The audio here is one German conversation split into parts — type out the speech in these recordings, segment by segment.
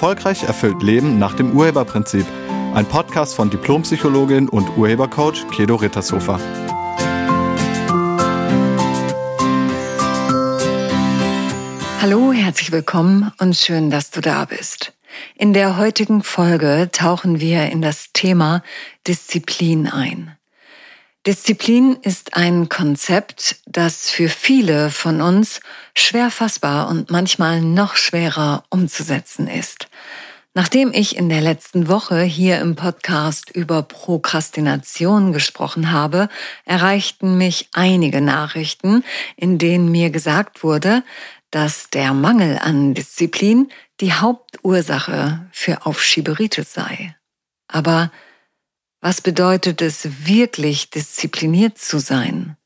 Erfolgreich erfüllt Leben nach dem Urheberprinzip. Ein Podcast von Diplompsychologin und Urhebercoach Kedo Rittershofer. Hallo, herzlich willkommen und schön, dass du da bist. In der heutigen Folge tauchen wir in das Thema Disziplin ein. Disziplin ist ein Konzept, das für viele von uns schwer fassbar und manchmal noch schwerer umzusetzen ist. Nachdem ich in der letzten Woche hier im Podcast über Prokrastination gesprochen habe, erreichten mich einige Nachrichten, in denen mir gesagt wurde, dass der Mangel an Disziplin die Hauptursache für Aufschieberitis sei. Aber was bedeutet es wirklich, diszipliniert zu sein?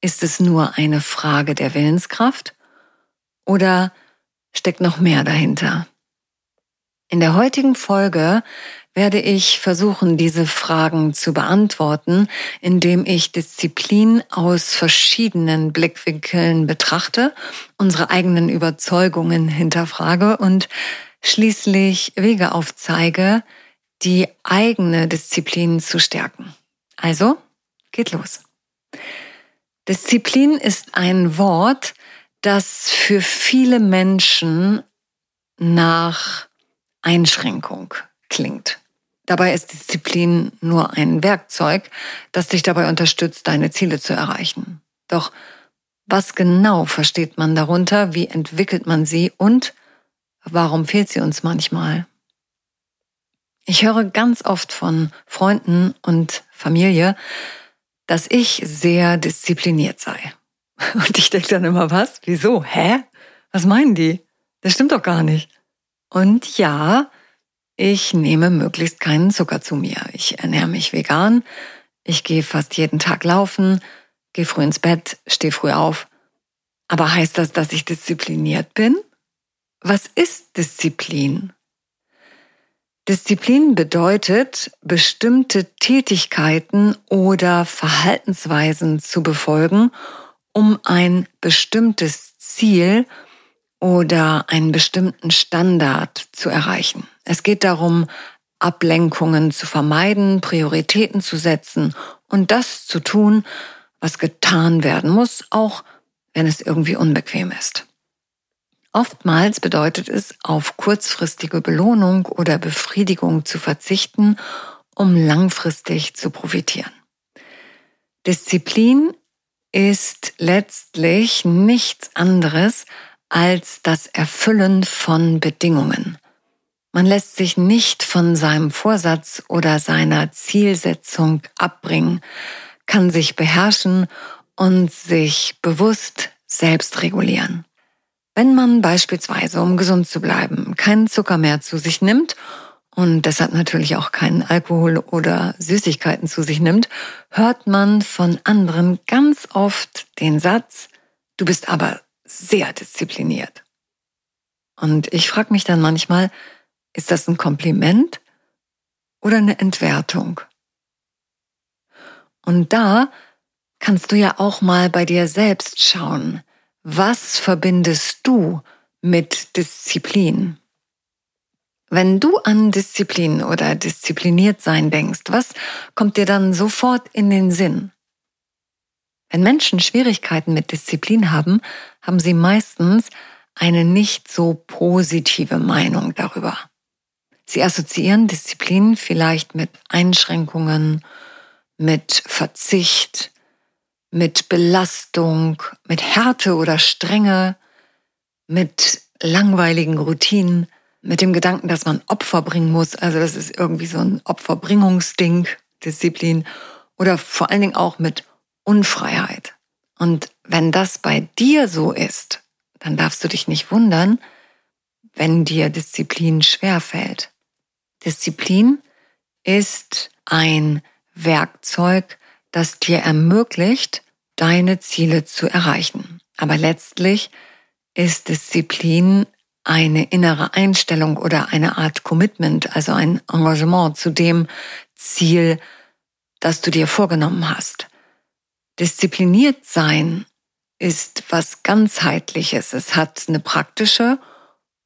Ist es nur eine Frage der Willenskraft oder steckt noch mehr dahinter? In der heutigen Folge werde ich versuchen, diese Fragen zu beantworten, indem ich Disziplin aus verschiedenen Blickwinkeln betrachte, unsere eigenen Überzeugungen hinterfrage und schließlich Wege aufzeige, die eigene Disziplin zu stärken. Also, geht los. Disziplin ist ein Wort, das für viele Menschen nach Einschränkung klingt. Dabei ist Disziplin nur ein Werkzeug, das dich dabei unterstützt, deine Ziele zu erreichen. Doch was genau versteht man darunter? Wie entwickelt man sie? Und warum fehlt sie uns manchmal? Ich höre ganz oft von Freunden und Familie, dass ich sehr diszipliniert sei. Und ich denke dann immer, was? Wieso? Hä? Was meinen die? Das stimmt doch gar nicht. Und ja, ich nehme möglichst keinen Zucker zu mir. Ich ernähre mich vegan. Ich gehe fast jeden Tag laufen, gehe früh ins Bett, stehe früh auf. Aber heißt das, dass ich diszipliniert bin? Was ist Disziplin? Disziplin bedeutet, bestimmte Tätigkeiten oder Verhaltensweisen zu befolgen, um ein bestimmtes Ziel oder einen bestimmten Standard zu erreichen. Es geht darum, Ablenkungen zu vermeiden, Prioritäten zu setzen und das zu tun, was getan werden muss, auch wenn es irgendwie unbequem ist. Oftmals bedeutet es, auf kurzfristige Belohnung oder Befriedigung zu verzichten, um langfristig zu profitieren. Disziplin ist letztlich nichts anderes als das Erfüllen von Bedingungen. Man lässt sich nicht von seinem Vorsatz oder seiner Zielsetzung abbringen, kann sich beherrschen und sich bewusst selbst regulieren. Wenn man beispielsweise, um gesund zu bleiben, keinen Zucker mehr zu sich nimmt und deshalb natürlich auch keinen Alkohol oder Süßigkeiten zu sich nimmt, hört man von anderen ganz oft den Satz, du bist aber sehr diszipliniert. Und ich frage mich dann manchmal, ist das ein Kompliment oder eine Entwertung? Und da kannst du ja auch mal bei dir selbst schauen. Was verbindest du mit Disziplin? Wenn du an Disziplin oder diszipliniert sein denkst, was kommt dir dann sofort in den Sinn? Wenn Menschen Schwierigkeiten mit Disziplin haben, haben sie meistens eine nicht so positive Meinung darüber. Sie assoziieren Disziplin vielleicht mit Einschränkungen, mit Verzicht, mit Belastung, mit Härte oder Strenge, mit langweiligen Routinen, mit dem Gedanken, dass man Opfer bringen muss. Also das ist irgendwie so ein Opferbringungsding, Disziplin. Oder vor allen Dingen auch mit Unfreiheit. Und wenn das bei dir so ist, dann darfst du dich nicht wundern, wenn dir Disziplin schwerfällt. Disziplin ist ein Werkzeug, das dir ermöglicht, deine Ziele zu erreichen. Aber letztlich ist Disziplin eine innere Einstellung oder eine Art Commitment, also ein Engagement zu dem Ziel, das du dir vorgenommen hast. Diszipliniert sein ist was ganzheitliches. Es hat eine praktische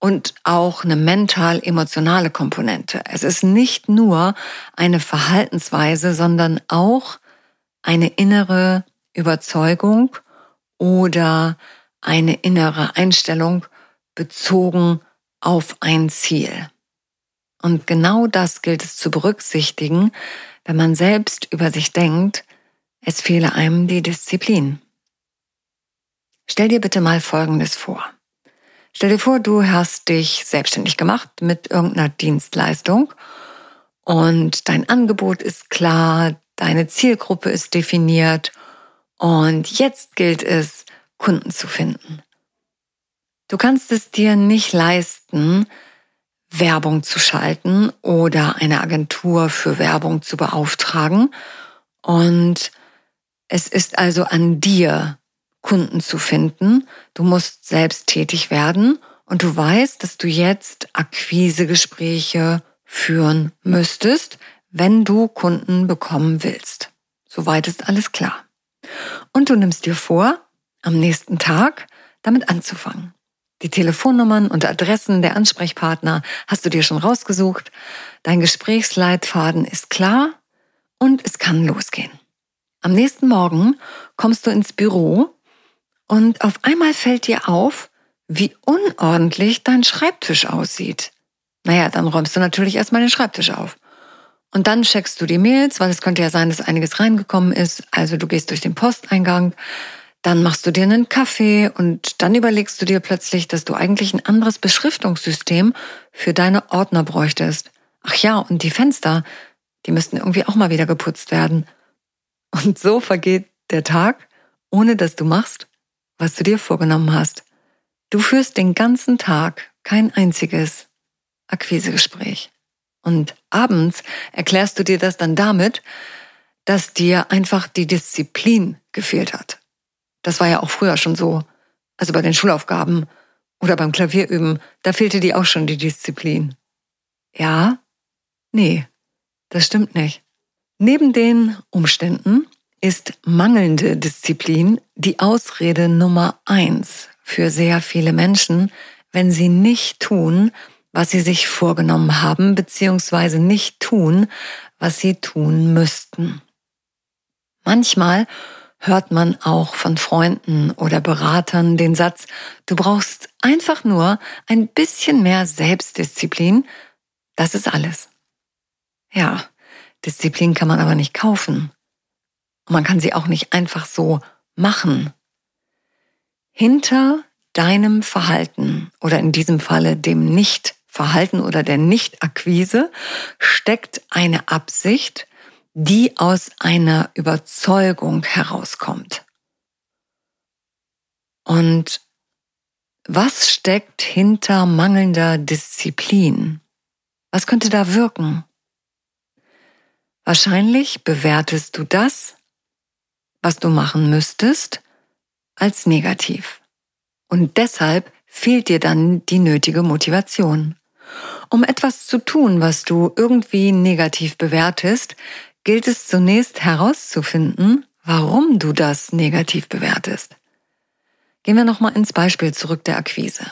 und auch eine mental-emotionale Komponente. Es ist nicht nur eine Verhaltensweise, sondern auch eine innere Überzeugung oder eine innere Einstellung bezogen auf ein Ziel. Und genau das gilt es zu berücksichtigen, wenn man selbst über sich denkt, es fehle einem die Disziplin. Stell dir bitte mal Folgendes vor. Stell dir vor, du hast dich selbstständig gemacht mit irgendeiner Dienstleistung und dein Angebot ist klar, deine Zielgruppe ist definiert und jetzt gilt es, Kunden zu finden. Du kannst es dir nicht leisten, Werbung zu schalten oder eine Agentur für Werbung zu beauftragen. Und es ist also an dir, Kunden zu finden. Du musst selbst tätig werden und du weißt, dass du jetzt Akquisegespräche führen müsstest, wenn du Kunden bekommen willst. Soweit ist alles klar. Und du nimmst dir vor, am nächsten Tag damit anzufangen. Die Telefonnummern und Adressen der Ansprechpartner hast du dir schon rausgesucht. Dein Gesprächsleitfaden ist klar und es kann losgehen. Am nächsten Morgen kommst du ins Büro und auf einmal fällt dir auf, wie unordentlich dein Schreibtisch aussieht. Naja, dann räumst du natürlich erstmal den Schreibtisch auf. Und dann checkst du die Mails, weil es könnte ja sein, dass einiges reingekommen ist. Also du gehst durch den Posteingang, dann machst du dir einen Kaffee und dann überlegst du dir plötzlich, dass du eigentlich ein anderes Beschriftungssystem für deine Ordner bräuchtest. Ach ja, und die Fenster, die müssten irgendwie auch mal wieder geputzt werden. Und so vergeht der Tag, ohne dass du machst, was du dir vorgenommen hast. Du führst den ganzen Tag kein einziges Akquisegespräch. Und abends erklärst du dir das dann damit, dass dir einfach die Disziplin gefehlt hat. Das war ja auch früher schon so. Also bei den Schulaufgaben oder beim Klavierüben, da fehlte dir auch schon die Disziplin. Ja? Nee, das stimmt nicht. Neben den Umständen ist mangelnde Disziplin die Ausrede Nummer eins für sehr viele Menschen, wenn sie nicht tun, was sie sich vorgenommen haben, beziehungsweise nicht tun, was sie tun müssten. Manchmal hört man auch von Freunden oder Beratern den Satz, du brauchst einfach nur ein bisschen mehr Selbstdisziplin, das ist alles. Ja, Disziplin kann man aber nicht kaufen. Und man kann sie auch nicht einfach so machen. Hinter deinem Verhalten oder in diesem Falle dem Nichtverhalten oder der Nichtakquise steckt eine Absicht, die aus einer Überzeugung herauskommt. Und was steckt hinter mangelnder Disziplin? Was könnte da wirken? Wahrscheinlich bewertest du das, was du machen müsstest, als negativ. Und deshalb fehlt dir dann die nötige Motivation. Um etwas zu tun, was du irgendwie negativ bewertest, gilt es zunächst herauszufinden, warum du das negativ bewertest. Gehen wir nochmal ins Beispiel zurück der Akquise.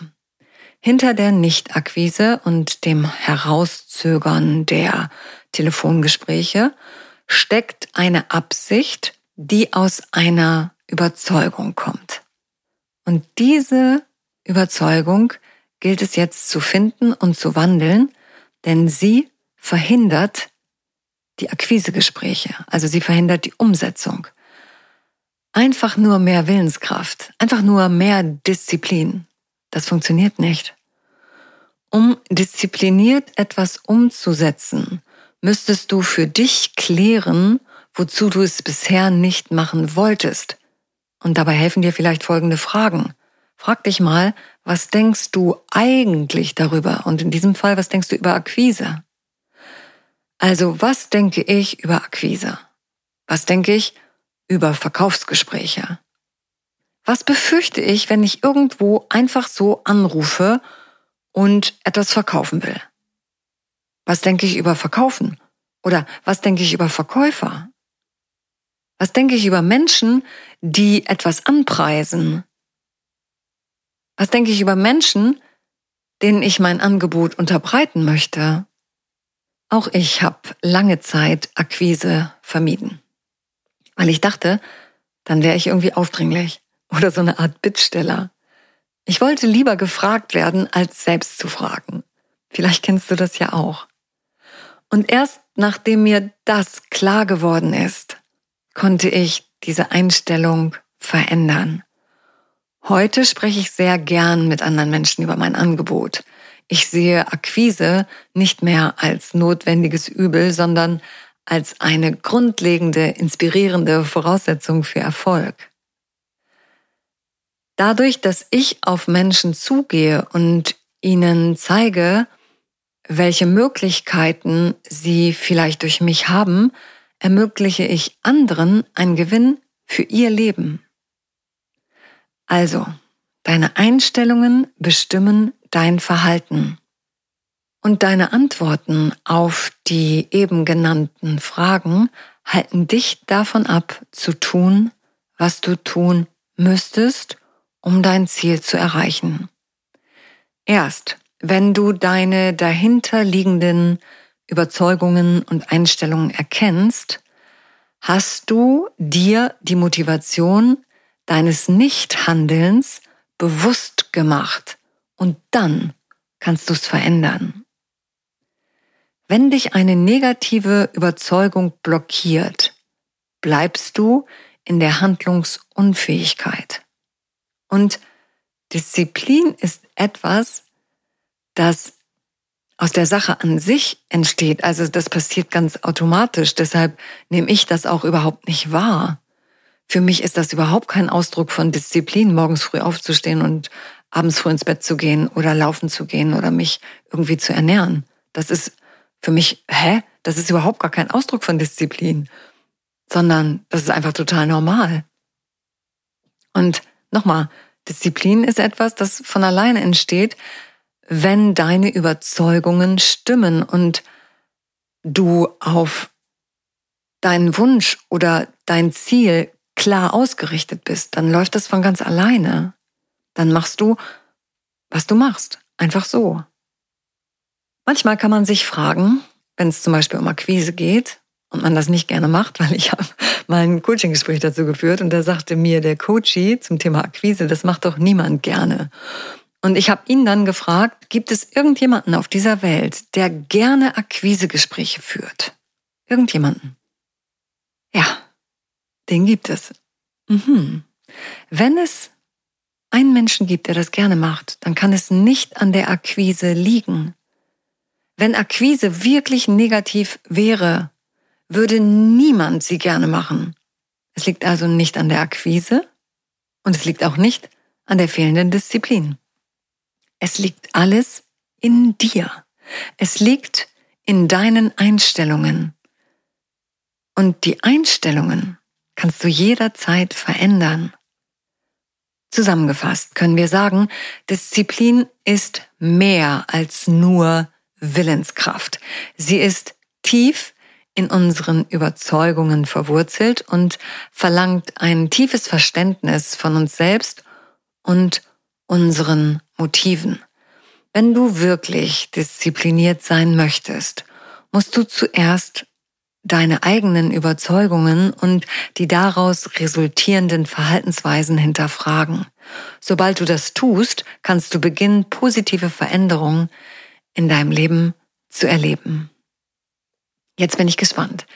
Hinter der Nicht-Akquise und dem Herauszögern der Telefongespräche steckt eine Absicht, die aus einer Überzeugung kommt. Und diese Überzeugung gilt es jetzt zu finden und zu wandeln, denn sie verhindert die Akquisegespräche, also sie verhindert die Umsetzung. Einfach nur mehr Willenskraft, einfach nur mehr Disziplin, das funktioniert nicht. Um diszipliniert etwas umzusetzen, müsstest du für dich klären, wozu du es bisher nicht machen wolltest. Und dabei helfen dir vielleicht folgende Fragen. Frag dich mal, was denkst du eigentlich darüber? Und in diesem Fall, was denkst du über Akquise? Also was denke ich über Akquise? Was denke ich über Verkaufsgespräche? Was befürchte ich, wenn ich irgendwo einfach so anrufe und etwas verkaufen will? Was denke ich über Verkaufen? Oder was denke ich über Verkäufer? Was denke ich über Menschen, die etwas anpreisen? Was denke ich über Menschen, denen ich mein Angebot unterbreiten möchte. Auch ich habe lange Zeit Akquise vermieden, weil ich dachte, dann wäre ich irgendwie aufdringlich oder so eine Art Bittsteller. Ich wollte lieber gefragt werden, als selbst zu fragen. Vielleicht kennst du das ja auch. Und erst nachdem mir das klar geworden ist, konnte ich diese Einstellung verändern. Heute spreche ich sehr gern mit anderen Menschen über mein Angebot. Ich sehe Akquise nicht mehr als notwendiges Übel, sondern als eine grundlegende, inspirierende Voraussetzung für Erfolg. Dadurch, dass ich auf Menschen zugehe und ihnen zeige, welche Möglichkeiten sie vielleicht durch mich haben, ermögliche ich anderen einen Gewinn für ihr Leben. Also, deine Einstellungen bestimmen dein Verhalten. Und deine Antworten auf die eben genannten Fragen halten dich davon ab, zu tun, was du tun müsstest, um dein Ziel zu erreichen. Erst wenn du deine dahinterliegenden Überzeugungen und Einstellungen erkennst, hast du dir die Motivation deines Nichthandelns bewusst gemacht und dann kannst du es verändern. Wenn dich eine negative Überzeugung blockiert, bleibst du in der Handlungsunfähigkeit. Und Disziplin ist etwas, das aus der Sache an sich entsteht. Also das passiert ganz automatisch. Deshalb nehme ich das auch überhaupt nicht wahr. Für mich ist das überhaupt kein Ausdruck von Disziplin, morgens früh aufzustehen und abends früh ins Bett zu gehen oder laufen zu gehen oder mich irgendwie zu ernähren. Das ist für mich, hä? Das ist überhaupt gar kein Ausdruck von Disziplin, sondern das ist einfach total normal. Und nochmal, Disziplin ist etwas, das von alleine entsteht, wenn deine Überzeugungen stimmen und du auf deinen Wunsch oder dein Ziel klar ausgerichtet bist, dann läuft das von ganz alleine. Dann machst du, was du machst. Einfach so. Manchmal kann man sich fragen, wenn es zum Beispiel um Akquise geht und man das nicht gerne macht, weil ich habe mal ein Coaching-Gespräch dazu geführt und da sagte mir der Coachie zum Thema Akquise, das macht doch niemand gerne. Und ich habe ihn dann gefragt, gibt es irgendjemanden auf dieser Welt, der gerne Akquisegespräche führt? Irgendjemanden? Ja, den gibt es. Mhm. Wenn es einen Menschen gibt, der das gerne macht, dann kann es nicht an der Akquise liegen. Wenn Akquise wirklich negativ wäre, würde niemand sie gerne machen. Es liegt also nicht an der Akquise und es liegt auch nicht an der fehlenden Disziplin. Es liegt alles in dir. Es liegt in deinen Einstellungen. Und die Einstellungen kannst du jederzeit verändern. Zusammengefasst können wir sagen, Disziplin ist mehr als nur Willenskraft. Sie ist tief in unseren Überzeugungen verwurzelt und verlangt ein tiefes Verständnis von uns selbst und unseren Motiven. Wenn du wirklich diszipliniert sein möchtest, musst du zuerst deine eigenen Überzeugungen und die daraus resultierenden Verhaltensweisen hinterfragen. Sobald du das tust, kannst du beginnen, positive Veränderungen in deinem Leben zu erleben. Jetzt bin ich gespannt.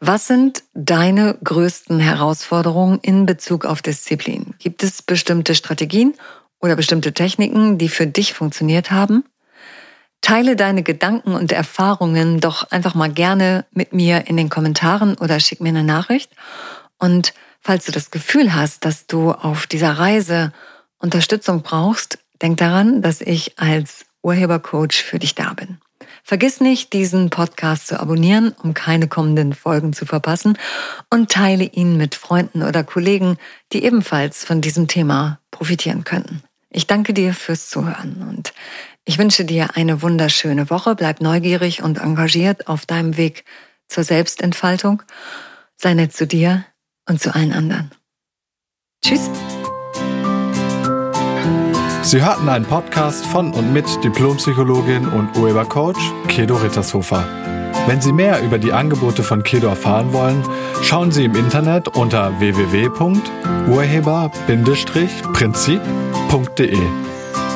Was sind deine größten Herausforderungen in Bezug auf Disziplin? Gibt es bestimmte Strategien oder bestimmte Techniken, die für dich funktioniert haben? Teile deine Gedanken und Erfahrungen doch einfach mal gerne mit mir in den Kommentaren oder schick mir eine Nachricht. Und falls du das Gefühl hast, dass du auf dieser Reise Unterstützung brauchst, denk daran, dass ich als Urhebercoach für dich da bin. Vergiss nicht, diesen Podcast zu abonnieren, um keine kommenden Folgen zu verpassen und teile ihn mit Freunden oder Kollegen, die ebenfalls von diesem Thema profitieren könnten. Ich danke dir fürs Zuhören und ich wünsche dir eine wunderschöne Woche. Bleib neugierig und engagiert auf deinem Weg zur Selbstentfaltung. Sei nett zu dir und zu allen anderen. Tschüss. Sie hörten einen Podcast von und mit Diplompsychologin und Urhebercoach Kedo Rittershofer. Wenn Sie mehr über die Angebote von Kedo erfahren wollen, schauen Sie im Internet unter www.urheber-prinzip.de.